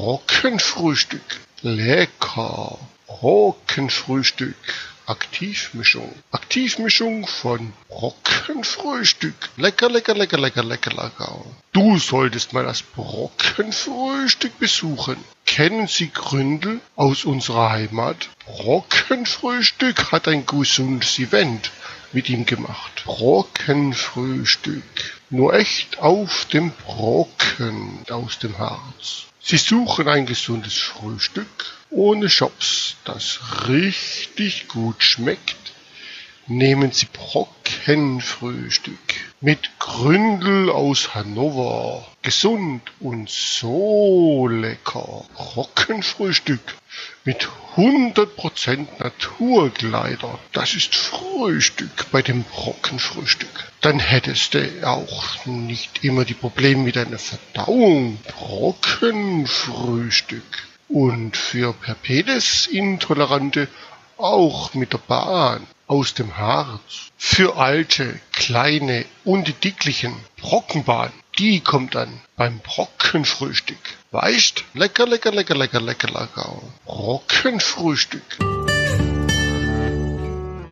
Brockenfrühstück. Lecker. Brockenfrühstück. Aktivmischung. Aktivmischung von Brockenfrühstück. Lecker, lecker, lecker, lecker, lecker, lecker. Du solltest mal das Brockenfrühstück besuchen. Kennen Sie Gründel aus unserer Heimat? Brockenfrühstück hat ein gesundes Event mit ihm gemacht. Brockenfrühstück. Nur echt auf dem Brocken aus dem Harz. Sie suchen ein gesundes Frühstück ohne Shops, das richtig gut schmeckt. Nehmen Sie Brockenfrühstück mit Gründel aus Hannover. Gesund und so lecker. Brockenfrühstück mit 100% Naturkleider. Das ist Frühstück bei dem Brockenfrühstück. Dann hättest du auch nicht immer die Probleme mit deiner Verdauung. Brockenfrühstück. Und für Perpedes-Intolerante auch mit der Bahn aus dem Harz. Für alte, kleine und die dicklichen Brockenbahn, die kommt dann beim Brockenfrühstück. Weißt? Lecker, lecker, lecker, lecker, lecker, lecker. Brockenfrühstück.